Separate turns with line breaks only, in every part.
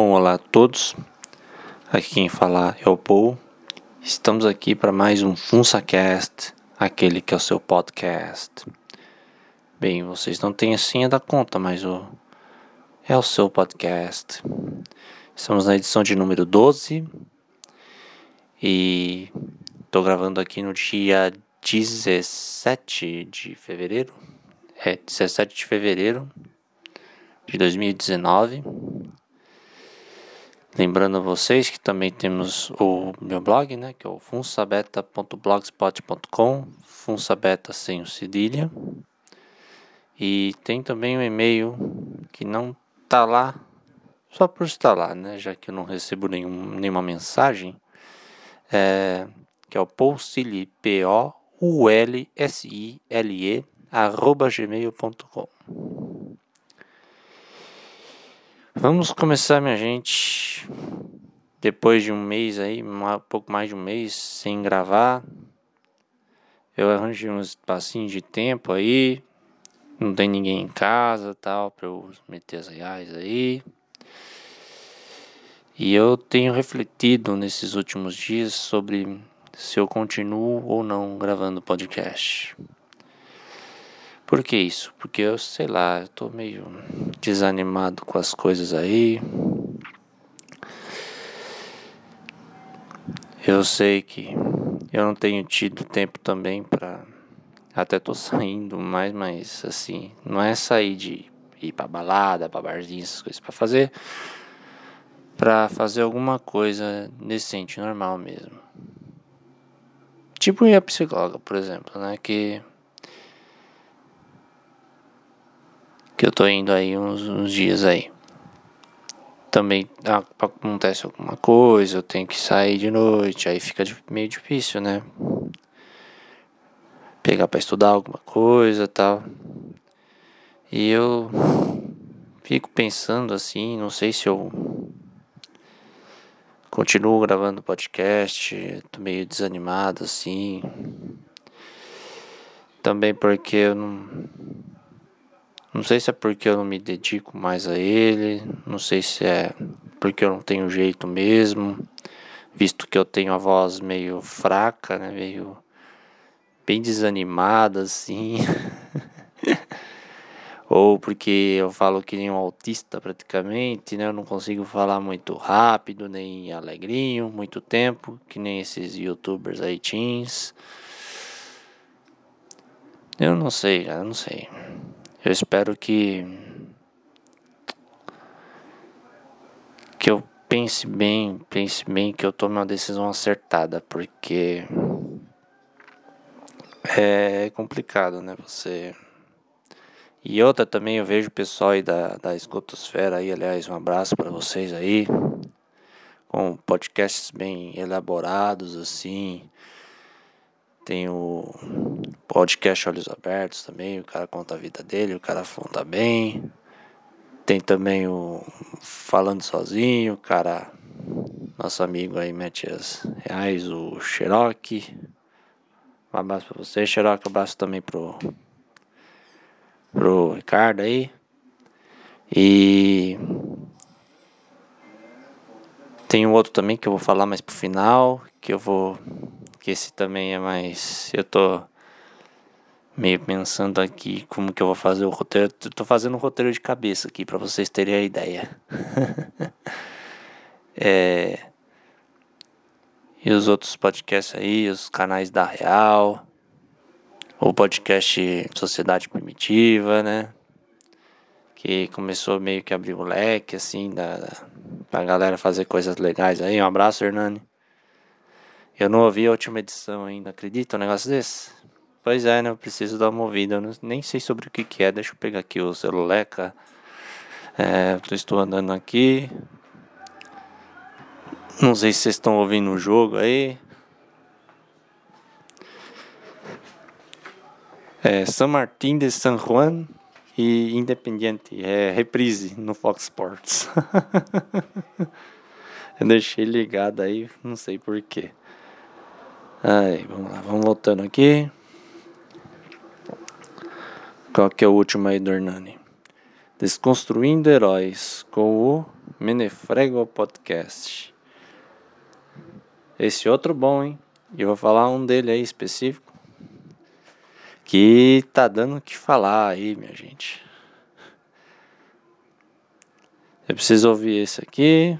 Bom, olá a todos. Aqui quem fala é o Paul. Estamos aqui para mais um FunsaCast, aquele que é o seu podcast. Bem, vocês não têm a senha da conta, mas o é o seu podcast. Estamos na edição de número 12 e estou gravando aqui no dia 17 de fevereiro. É, 17 de fevereiro de 2019. Lembrando a vocês que também temos o meu blog, né, que é o funsabeta.blogspot.com, funsabeta sem o cedilha. E tem também um e-mail que não tá lá só por estar lá, né, já que eu não recebo nenhum, nenhuma mensagem, é, que é o poulsile, P-O-U-L-S-I-L-E, arroba gmail.com. Vamos começar, minha gente. Depois de um mês aí, um pouco mais de um mês sem gravar, eu arranjei um espacinho de tempo aí. Não tem ninguém em casa, tal, para eu meter as reais aí. E eu tenho refletido nesses últimos dias sobre se eu continuo ou não gravando podcast. Por que isso? Porque eu sei lá, eu tô meio desanimado com as coisas aí. Eu sei que eu não tenho tido tempo também para até tô saindo mais, mas assim, não é sair de ir pra balada, pra barzinho, essas coisas para fazer para fazer alguma coisa decente, normal mesmo. Tipo ir a psicóloga, por exemplo, né, que que eu tô indo aí uns, uns dias aí. Também acontece alguma coisa, eu tenho que sair de noite, aí fica meio difícil, né? Pegar para estudar alguma coisa tal. E eu fico pensando assim, não sei se eu continuo gravando podcast, tô meio desanimado assim. Também porque eu não não sei se é porque eu não me dedico mais a ele, não sei se é porque eu não tenho jeito mesmo, visto que eu tenho a voz meio fraca, né, meio bem desanimada assim. Ou porque eu falo que nem um autista praticamente, né? Eu não consigo falar muito rápido, nem alegrinho, muito tempo, que nem esses youtubers aí teens. Eu não sei, cara, eu não sei. Eu espero que que eu pense bem, pense bem que eu tome uma decisão acertada, porque é complicado, né? Você e outra também eu vejo o pessoal aí da, da escotosfera aí, aliás, um abraço para vocês aí, com podcasts bem elaborados assim. Tem o podcast Olhos Abertos também, o cara conta a vida dele, o cara conta bem. Tem também o Falando Sozinho, o cara, nosso amigo aí mete as reais, o Cherokee. Um abraço pra você, Cherokee, um abraço também pro, pro Ricardo aí. E tem um outro também que eu vou falar mais pro final, que eu vou que esse também é mais. Eu tô meio pensando aqui como que eu vou fazer o roteiro. Eu tô fazendo um roteiro de cabeça aqui para vocês terem a ideia. é... E os outros podcasts aí, os canais da Real, o podcast Sociedade Primitiva, né? Que começou meio que a abrir o leque, assim, da, da, pra galera fazer coisas legais aí. Um abraço, Hernani. Eu não ouvi a última edição ainda, acredita um negócio desse? Pois é, né? Eu preciso dar uma ouvida. Eu não, nem sei sobre o que, que é. Deixa eu pegar aqui o celuleca. É, estou andando aqui. Não sei se vocês estão ouvindo o jogo aí. É San Martín de San Juan e Independiente. É reprise no Fox Sports. eu deixei ligado aí, não sei porquê. Aí, vamos lá, vamos voltando aqui. Qual que é o último aí do Hernani? Desconstruindo Heróis com o Menefrego Podcast. Esse outro bom, hein? E eu vou falar um dele aí específico. Que tá dando o que falar aí, minha gente. Eu preciso ouvir esse aqui.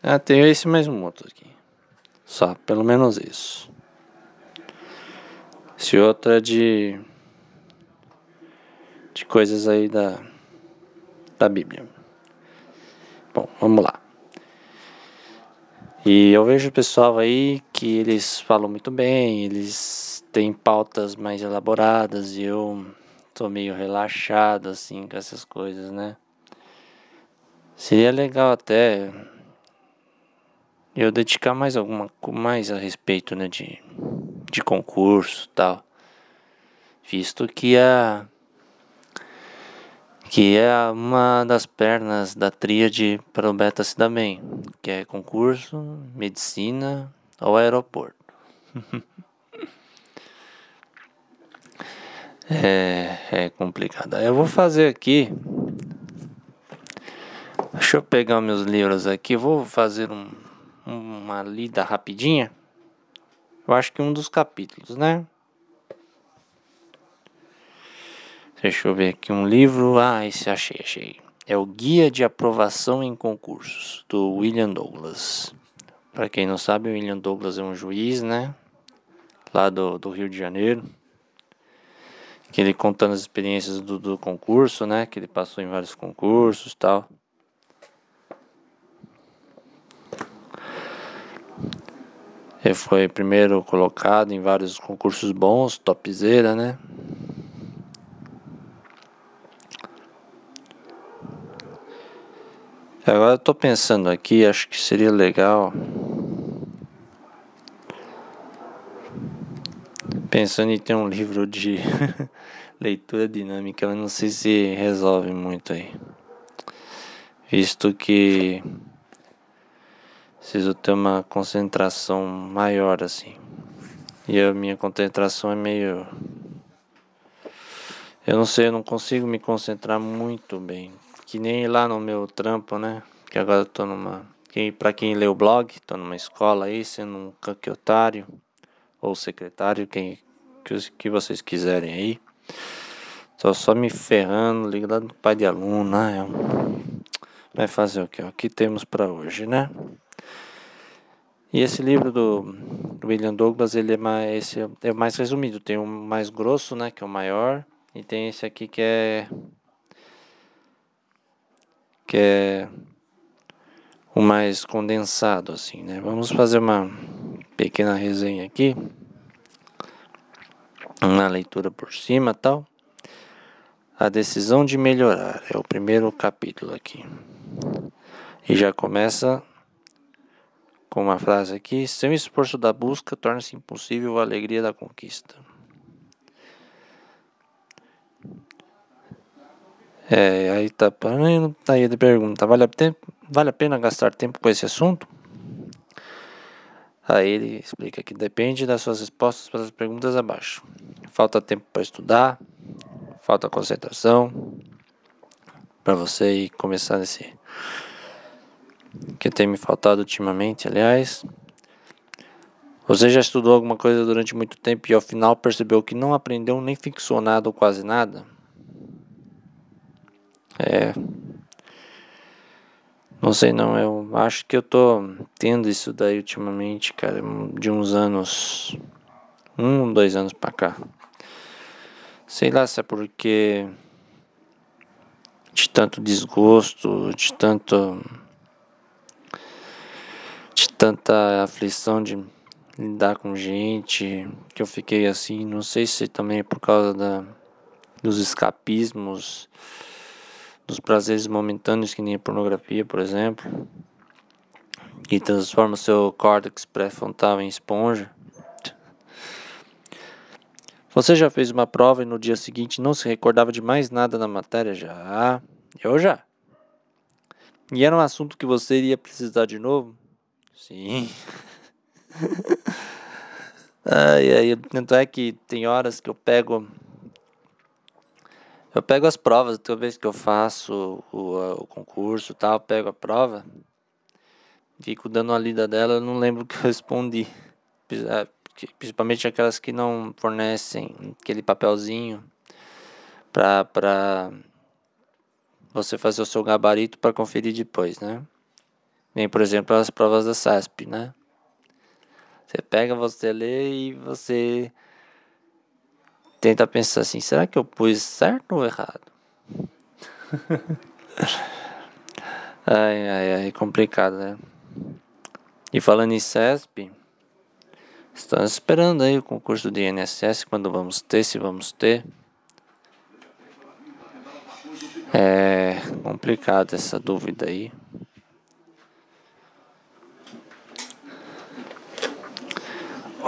Ah, tem esse mais um outro aqui. Só, pelo menos isso. Esse outro é de. de coisas aí da. da Bíblia. Bom, vamos lá. E eu vejo o pessoal aí que eles falam muito bem, eles têm pautas mais elaboradas e eu tô meio relaxado assim com essas coisas, né? Seria legal até eu dedicar mais alguma mais a respeito, né, de de concurso, tal. Visto que a que é uma das pernas da tríade para o beta se dar bem, que é concurso, medicina ou aeroporto. é, é complicado. Eu vou fazer aqui. Deixa eu pegar meus livros aqui. Vou fazer um, uma lida rapidinha. Eu acho que um dos capítulos, né? Deixa eu ver aqui um livro. Ah, esse achei, achei. É o Guia de Aprovação em Concursos, do William Douglas. Para quem não sabe, o William Douglas é um juiz, né? Lá do, do Rio de Janeiro. Que ele contando as experiências do, do concurso, né? Que ele passou em vários concursos tal. Ele foi primeiro colocado em vários concursos bons, topzera, né? Agora eu tô pensando aqui, acho que seria legal. Pensando em ter um livro de leitura dinâmica, mas não sei se resolve muito aí. Visto que preciso ter uma concentração maior assim. E a minha concentração é meio. Eu não sei, eu não consigo me concentrar muito bem. Que nem lá no meu trampo, né? Que agora eu tô numa. Quem, pra quem lê o blog, tô numa escola aí, sendo um caquiotário ou secretário, quem que, que vocês quiserem aí. Tô só me ferrando, ligado no pai de aluno, né? Vai fazer o que? O que temos para hoje, né? E esse livro do, William Douglas, ele é mais, esse é mais resumido. Tem um mais grosso, né, que é o maior, e tem esse aqui que é que é o mais condensado assim, né? Vamos fazer uma pequena resenha aqui. Uma leitura por cima, tal. A decisão de melhorar é o primeiro capítulo aqui. E já começa com uma frase aqui: sem esforço da busca torna-se impossível a alegria da conquista. É, aí tá, aí ele pergunta, vale a, tempo, vale a pena gastar tempo com esse assunto? Aí ele explica que depende das suas respostas para as perguntas abaixo. Falta tempo para estudar, falta concentração, para você começar nesse que tem me faltado ultimamente, aliás. Você já estudou alguma coisa durante muito tempo e ao final percebeu que não aprendeu nem fixou nada ou quase nada? É. Não sei não, eu acho que eu tô tendo isso daí ultimamente, cara, de uns anos. Um, dois anos pra cá. Sei lá se é porque. De tanto desgosto, de tanto. Tanta aflição de lidar com gente, que eu fiquei assim. Não sei se também é por causa da, dos escapismos dos prazeres momentâneos, que nem a pornografia, por exemplo, que transforma seu córtex pré-frontal em esponja. Você já fez uma prova e no dia seguinte não se recordava de mais nada da matéria? Já. Eu já. E era um assunto que você iria precisar de novo? Sim. ai, ai, tanto é que tem horas que eu pego Eu pego as provas, toda vez que eu faço o, o concurso tal, eu pego a prova, fico dando uma lida dela, eu não lembro o que eu respondi. É, principalmente aquelas que não fornecem aquele papelzinho para você fazer o seu gabarito para conferir depois, né? Nem, por exemplo, as provas da SASP, né? Você pega, você lê e você tenta pensar assim, será que eu pus certo ou errado? ai, ai, ai, complicado, né? E falando em CESP, estamos esperando aí o concurso de INSS, quando vamos ter, se vamos ter. É complicado essa dúvida aí.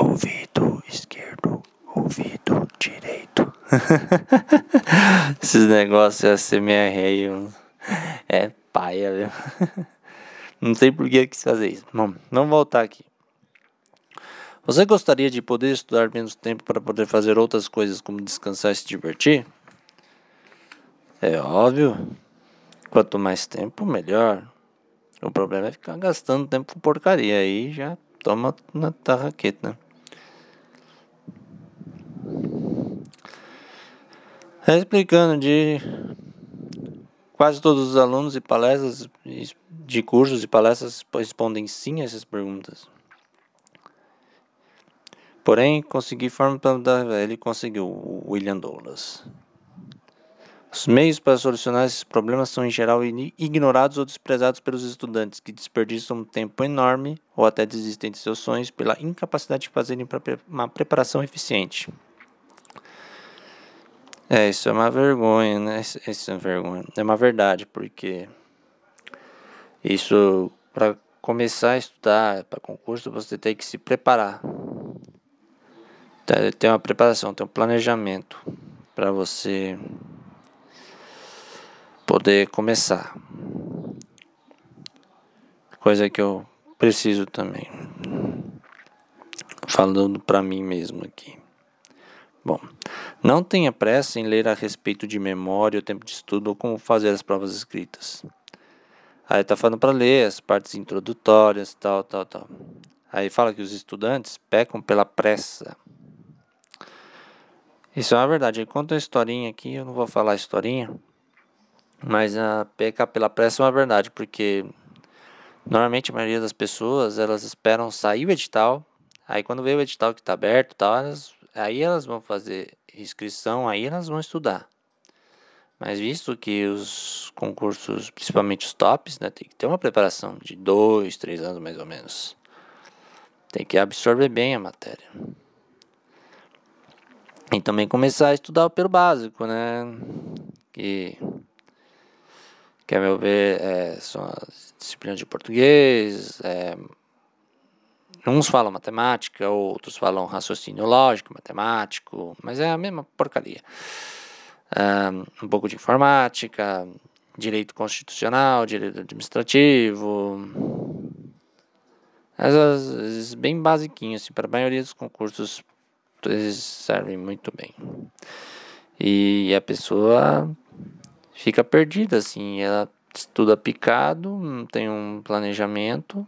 Ouvido esquerdo, ouvido direito. Esses negócios SMR aí é paia, viu? Não sei por que eu quis fazer isso. Bom, vamos voltar aqui. Você gostaria de poder estudar menos tempo para poder fazer outras coisas como descansar e se divertir? É óbvio. Quanto mais tempo, melhor. O problema é ficar gastando tempo com porcaria. Aí já toma na tarraqueta, né? Explicando de quase todos os alunos e palestras de cursos e palestras respondem sim a essas perguntas. Porém, consegui para ele conseguiu o William Douglas. Os meios para solucionar esses problemas são em geral ignorados ou desprezados pelos estudantes, que desperdiçam um tempo enorme ou até desistem de seus sonhos pela incapacidade de fazerem uma preparação eficiente. É, isso é uma vergonha, né? Isso é uma vergonha. É uma verdade, porque isso para começar a estudar para concurso você tem que se preparar. Tem uma preparação, tem um planejamento para você poder começar. Coisa que eu preciso também. Falando para mim mesmo aqui. Bom, não tenha pressa em ler a respeito de memória, o tempo de estudo ou como fazer as provas escritas. Aí tá falando para ler as partes introdutórias, tal, tal, tal. Aí fala que os estudantes pecam pela pressa. Isso é uma verdade. Aí conta a historinha aqui, eu não vou falar a historinha, mas a pecar pela pressa é uma verdade, porque normalmente a maioria das pessoas, elas esperam sair o edital, aí quando vê o edital que está aberto, tal, elas, aí elas vão fazer inscrição, aí elas vão estudar. Mas visto que os concursos, principalmente os tops, né, tem que ter uma preparação de dois, três anos mais ou menos. Tem que absorver bem a matéria. E também começar a estudar pelo básico, né? Que que a meu ver é, são as disciplinas de português, é, uns falam matemática, outros falam raciocínio lógico, matemático, mas é a mesma porcaria. Um, pouco de informática, direito constitucional, direito administrativo, essas bem basiquinhos, assim, para a maioria dos concursos eles servem muito bem. E a pessoa fica perdida, assim. Ela estuda picado, não tem um planejamento,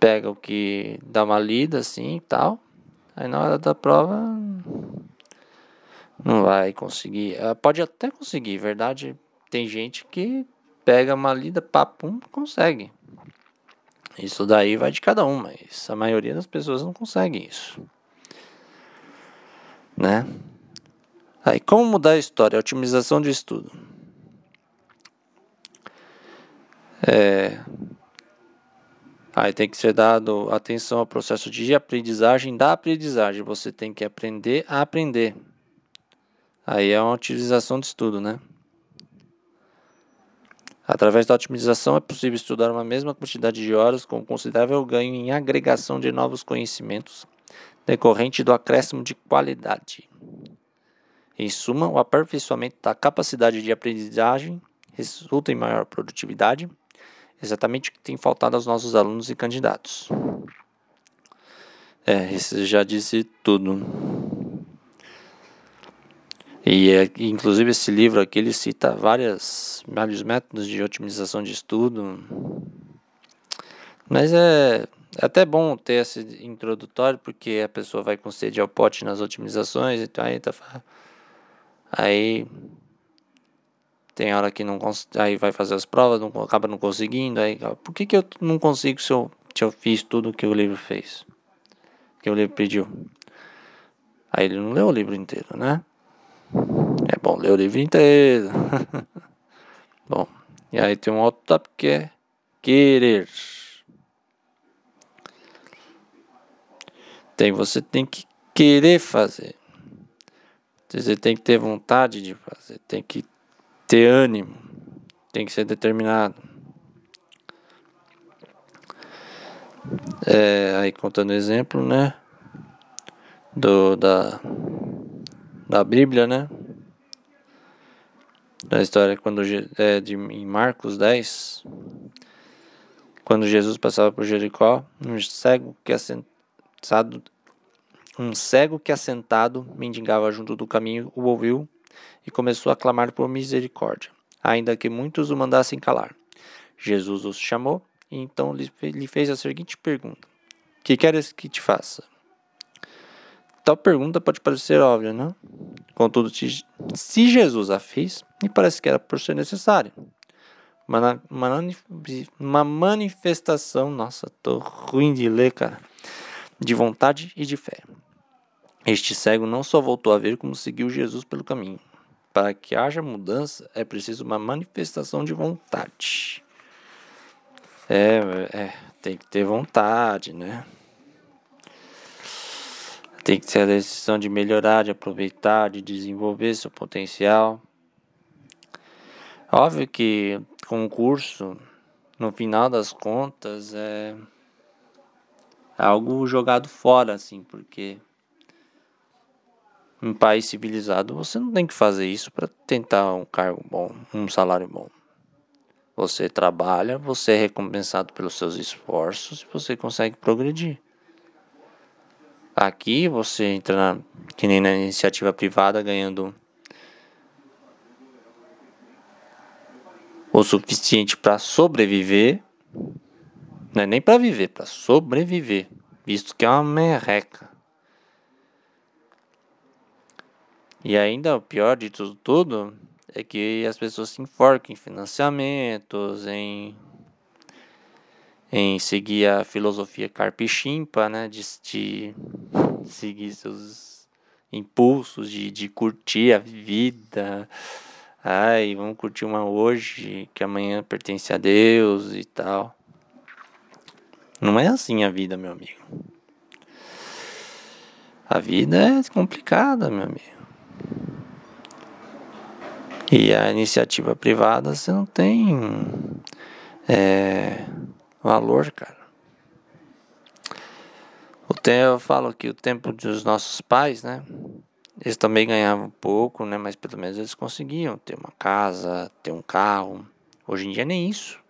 pega o que dá uma lida assim e tal. Aí na hora da prova não vai conseguir. Ela pode até conseguir, verdade. Tem gente que pega uma lida, papum, consegue. Isso daí vai de cada um, mas a maioria das pessoas não consegue isso. Né? Aí, como mudar a história? Otimização de estudo. É, aí tem que ser dado atenção ao processo de aprendizagem da aprendizagem. Você tem que aprender a aprender. Aí é uma utilização de estudo, né? Através da otimização é possível estudar uma mesma quantidade de horas com considerável ganho em agregação de novos conhecimentos decorrente do acréscimo de qualidade. Em suma, o aperfeiçoamento da capacidade de aprendizagem resulta em maior produtividade, exatamente o que tem faltado aos nossos alunos e candidatos. É, isso já disse tudo. E é, inclusive esse livro aqui ele cita várias, vários métodos de otimização de estudo. Mas é, é até bom ter esse introdutório, porque a pessoa vai com sede ao pote nas otimizações, então aí tá. Aí tem hora que não aí vai fazer as provas, não, acaba não conseguindo. Aí, por que, que eu não consigo se eu, se eu fiz tudo que o livro fez? Que o livro pediu? Aí ele não leu o livro inteiro, né? É bom ler o livro inteiro. bom, e aí tem um outro tópico que é querer. Tem, você tem que querer fazer. Você tem que ter vontade de fazer, tem que ter ânimo, tem que ser determinado. É, aí contando exemplo, né? Do, da, da Bíblia, né? Da história quando é, de, em Marcos 10, quando Jesus passava por Jericó, um cego que assentado um cego que assentado mendigava junto do caminho o ouviu e começou a clamar por misericórdia, ainda que muitos o mandassem calar. Jesus os chamou e então lhe fez a seguinte pergunta: Que queres que te faça? Tal pergunta pode parecer óbvia, não? Contudo, se Jesus a fez, me parece que era por ser necessário. Uma, uma, manifestação, nossa, tô ruim de ler, cara, de vontade e de fé. Este cego não só voltou a ver, como seguiu Jesus pelo caminho. Para que haja mudança, é preciso uma manifestação de vontade. É, é, tem que ter vontade, né? Tem que ter a decisão de melhorar, de aproveitar, de desenvolver seu potencial. Óbvio que concurso, no final das contas, é algo jogado fora, assim, porque um país civilizado, você não tem que fazer isso para tentar um cargo bom, um salário bom. Você trabalha, você é recompensado pelos seus esforços e você consegue progredir. Aqui você entra na, que nem na iniciativa privada ganhando o suficiente para sobreviver, não é nem para viver, para sobreviver, visto que é uma merreca. E ainda o pior de tudo, tudo é que as pessoas se enforcam em financiamentos, em, em seguir a filosofia carpichimpa, né? De, de seguir seus impulsos, de, de curtir a vida. Ai, vamos curtir uma hoje, que amanhã pertence a Deus e tal. Não é assim a vida, meu amigo. A vida é complicada, meu amigo. E a iniciativa privada você não tem é, valor, cara. O tempo, eu falo que o tempo dos nossos pais, né? Eles também ganhavam pouco, né? Mas pelo menos eles conseguiam ter uma casa, ter um carro. Hoje em dia nem isso.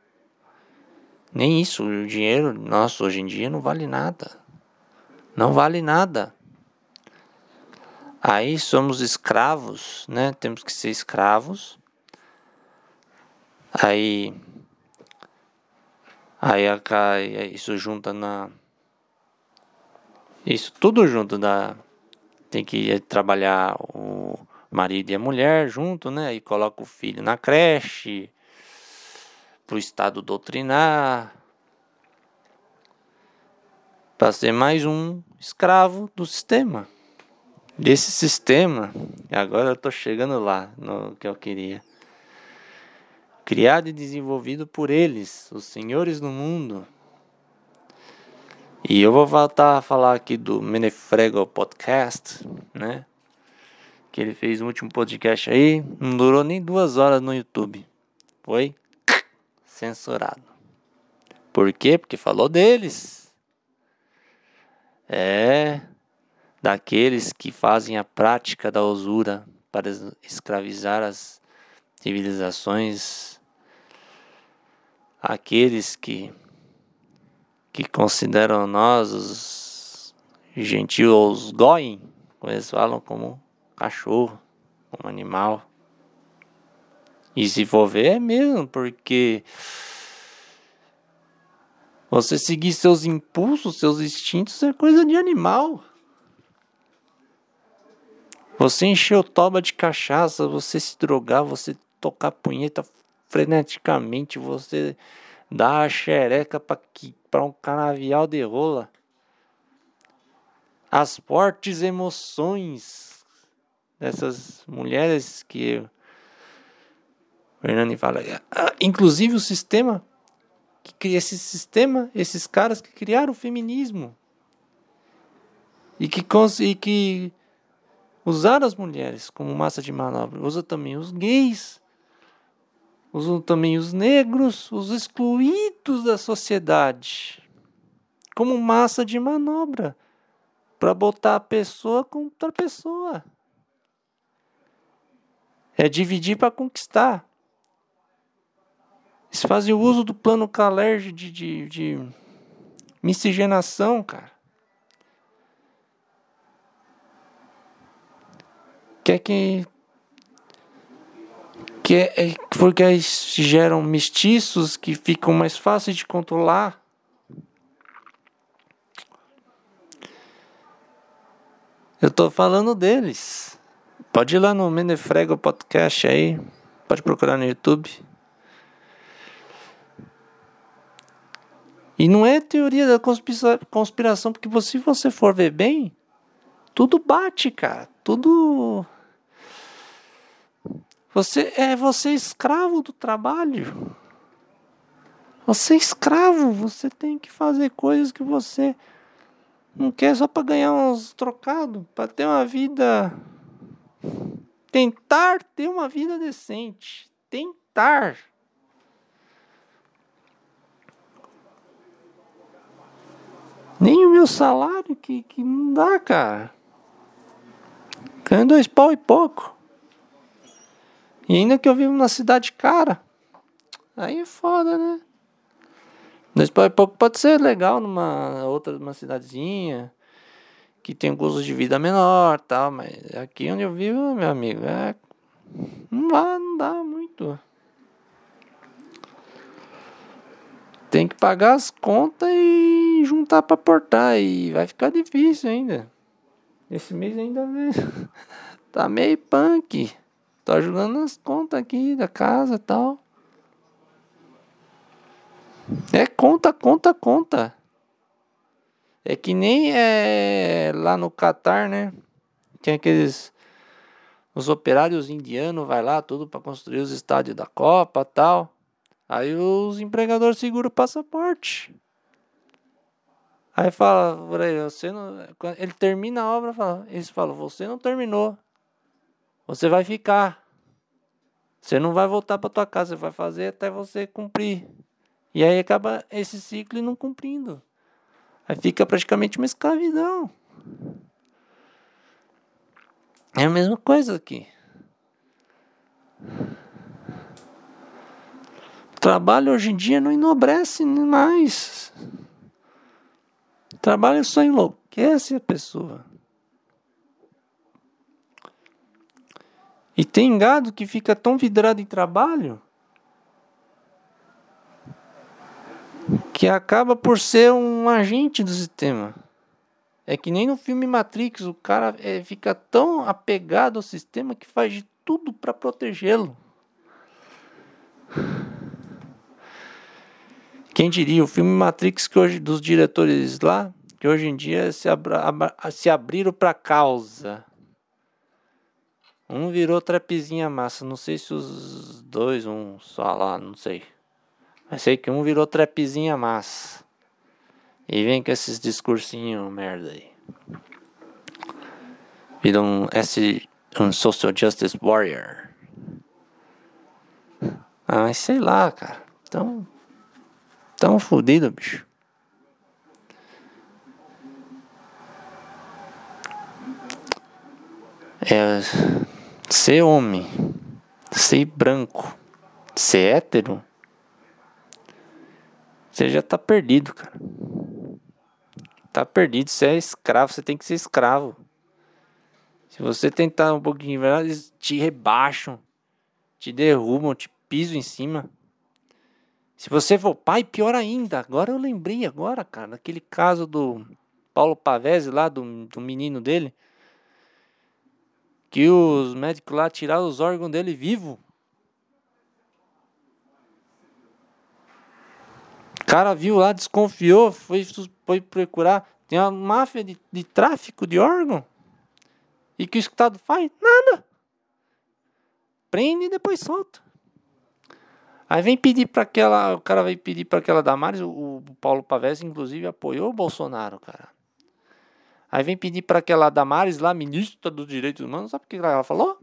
Nem isso. O dinheiro nosso hoje em dia não vale nada. Não vale nada. Aí somos escravos, né? Temos que ser escravos. Aí aí isso junta na isso tudo junto da tem que trabalhar o marido e a mulher junto, né? E coloca o filho na creche pro estado doutrinar para ser mais um escravo do sistema desse sistema. Agora eu estou chegando lá no que eu queria. Criado e desenvolvido por eles, os senhores do mundo. E eu vou voltar a falar aqui do Menefrego Podcast, né? Que ele fez um último podcast aí, não durou nem duas horas no YouTube. Foi censurado. Por quê? Porque falou deles. É, daqueles que fazem a prática da usura para escravizar as civilizações, aqueles que que consideram nós os gentios, os goim, como eles falam, como cachorro. como animal. E se for ver, é mesmo, porque você seguir seus impulsos, seus instintos é coisa de animal. Você encher o toba de cachaça, você se drogar, você tocar punheta freneticamente, você dar a xereca para um canavial de rola. As fortes emoções dessas mulheres que o Hernani fala. Ah, inclusive o sistema que cria esse sistema, esses caras que criaram o feminismo e que, e que usaram as mulheres como massa de manobra, usa também os gays, usam também os negros, os excluídos da sociedade como massa de manobra para botar a pessoa contra a pessoa. É dividir para conquistar. Eles fazem o uso do plano Calerge de, de, de miscigenação, cara. Quer que. que é, é, porque eles geram mestiços que ficam mais fáceis de controlar. Eu tô falando deles. Pode ir lá no Menefrego Podcast aí. Pode procurar no YouTube. E não é teoria da conspiração, porque se você for ver bem, tudo bate, cara. Tudo. Você é você é escravo do trabalho. Você é escravo, você tem que fazer coisas que você não quer só para ganhar uns trocados, para ter uma vida tentar ter uma vida decente, tentar Nem o meu salário que, que não dá, cara. Ganho dois pau e pouco. E ainda que eu vivo numa cidade cara. Aí é foda, né? Dois pau e pouco pode ser legal numa outra uma cidadezinha que tem um custo de vida menor tal, mas aqui onde eu vivo, meu amigo, é não dá, não dá muito. tem que pagar as contas e juntar para portar. E vai ficar difícil ainda. Esse mês ainda tá meio punk. Tô ajudando as contas aqui da casa e tal. É conta, conta, conta. É que nem é lá no Catar, né? Tem aqueles os operários indianos vai lá tudo para construir os estádios da Copa, tal. Aí os empregadores seguram o passaporte. Aí fala, você não. Ele termina a obra, fala, eles falam, você não terminou. Você vai ficar. Você não vai voltar para tua casa, você vai fazer até você cumprir. E aí acaba esse ciclo não cumprindo. Aí fica praticamente uma escravidão. É a mesma coisa aqui. trabalho hoje em dia não enobrece mais. trabalho só enlouquece a pessoa. E tem gado que fica tão vidrado em trabalho que acaba por ser um agente do sistema. É que nem no filme Matrix, o cara é, fica tão apegado ao sistema que faz de tudo para protegê-lo. Quem diria, o filme Matrix que hoje dos diretores lá, que hoje em dia se, abra, se abriram para causa. Um virou trapezinha massa, não sei se os dois, um só lá, não sei. Mas sei que um virou trapezinha massa. E vem com esses discursinhos merda aí. Vira um, um social justice warrior. Ah, mas sei lá, cara. Então, Tão fodido, bicho. É ser homem, ser branco, ser hétero, você já tá perdido, cara. Tá perdido, você é escravo, você tem que ser escravo. Se você tentar um pouquinho, eles te rebaixam, te derrubam, te pisam em cima. Se você for pai, pior ainda. Agora eu lembrei agora, cara, daquele caso do Paulo Pavese lá, do, do menino dele. Que os médicos lá tiraram os órgãos dele vivo. O cara viu lá, desconfiou, foi, foi procurar. Tem uma máfia de, de tráfico de órgão. E que o Estado faz? Nada. Prende e depois solta. Aí vem pedir para aquela. O cara vai pedir para aquela Damares. O, o Paulo Pavés, inclusive, apoiou o Bolsonaro, cara. Aí vem pedir para aquela Damares lá, ministra dos Direitos Humanos. Sabe o que ela falou?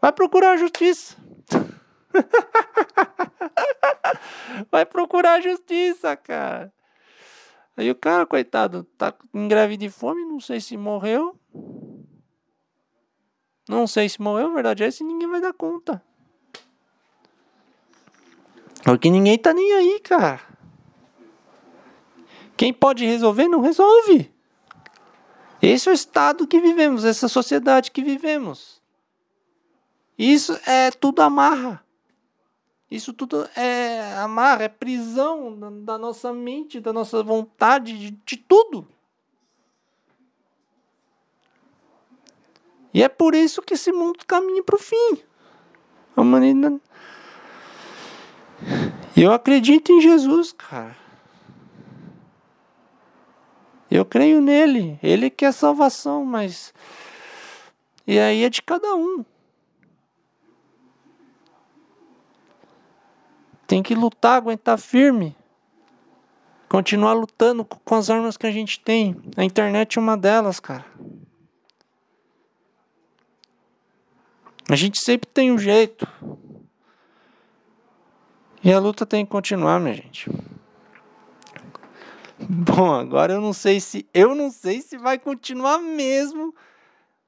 Vai procurar a justiça. Vai procurar a justiça, cara. Aí o cara, coitado, tá em greve de fome, não sei se morreu. Não sei se morreu, verdade é essa e ninguém vai dar conta. Porque ninguém tá nem aí, cara. Quem pode resolver, não resolve. Esse é o estado que vivemos, essa sociedade que vivemos. Isso é tudo amarra. Isso tudo é amarra, é prisão da nossa mente, da nossa vontade, de, de tudo. E é por isso que esse mundo caminha para o fim. A humanidade. Eu acredito em Jesus, cara. Eu creio nele. Ele que é salvação, mas. E aí é de cada um. Tem que lutar, aguentar firme. Continuar lutando com as armas que a gente tem. A internet é uma delas, cara. A gente sempre tem um jeito. E a luta tem que continuar, minha gente. Bom, agora eu não sei se eu não sei se vai continuar mesmo.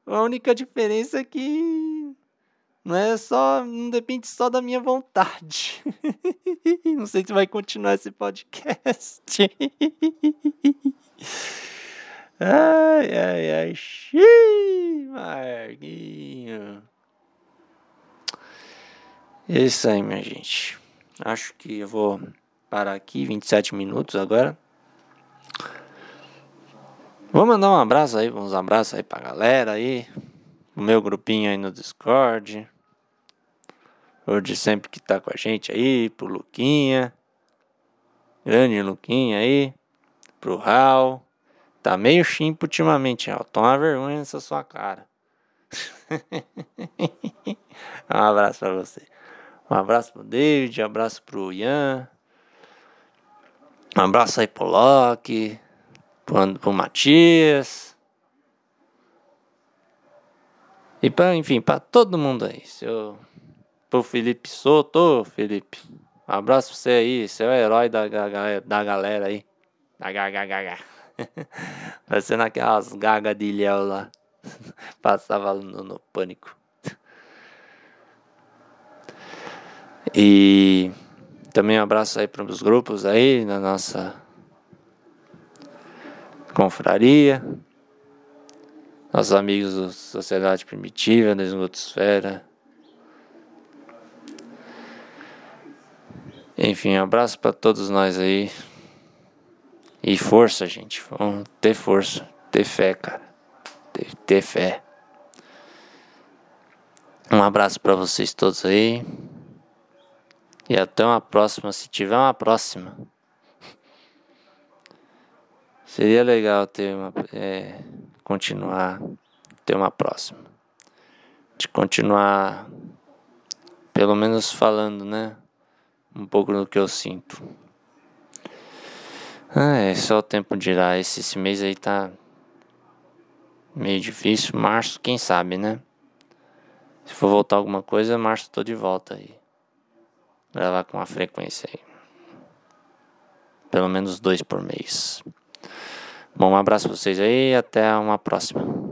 A única diferença é que não é só, não depende só da minha vontade. não sei se vai continuar esse podcast. ai, ai, ai, xiii, Marguinho. É isso aí, minha gente. Acho que eu vou parar aqui, 27 minutos agora. Vou mandar um abraço aí, uns abraços aí pra galera aí. O meu grupinho aí no Discord. O de sempre que tá com a gente aí, pro Luquinha. Grande Luquinha aí. Pro Raul. Tá meio chimpo ultimamente, Raul. Toma vergonha nessa sua cara. um abraço pra você. Um abraço pro David, um abraço pro Ian. Um abraço aí pro Loki pro, pro Matias. E para enfim, para todo mundo aí. Seu, pro Felipe Soto, Felipe. Um abraço pra você aí, o herói da, da galera aí. Da gaga gaga. Parecendo aquelas gagas de Ilhéu lá. Passava no, no pânico. E também um abraço aí para os grupos aí na nossa confraria, nossos amigos da Sociedade Primitiva, da Esgotosfera. Enfim, um abraço para todos nós aí. E força, gente. Vamos ter força, ter fé, cara. Ter, ter fé. Um abraço para vocês todos aí. E até uma próxima, se tiver uma próxima. Seria legal ter uma. É, continuar. Ter uma próxima. De continuar. Pelo menos falando, né? Um pouco do que eu sinto. Ah, é só o tempo dirá. Esse, esse mês aí tá. Meio difícil. Março, quem sabe, né? Se for voltar alguma coisa, março tô de volta aí. Gravar com uma frequência aí. Pelo menos dois por mês. Bom, um abraço pra vocês aí e até uma próxima.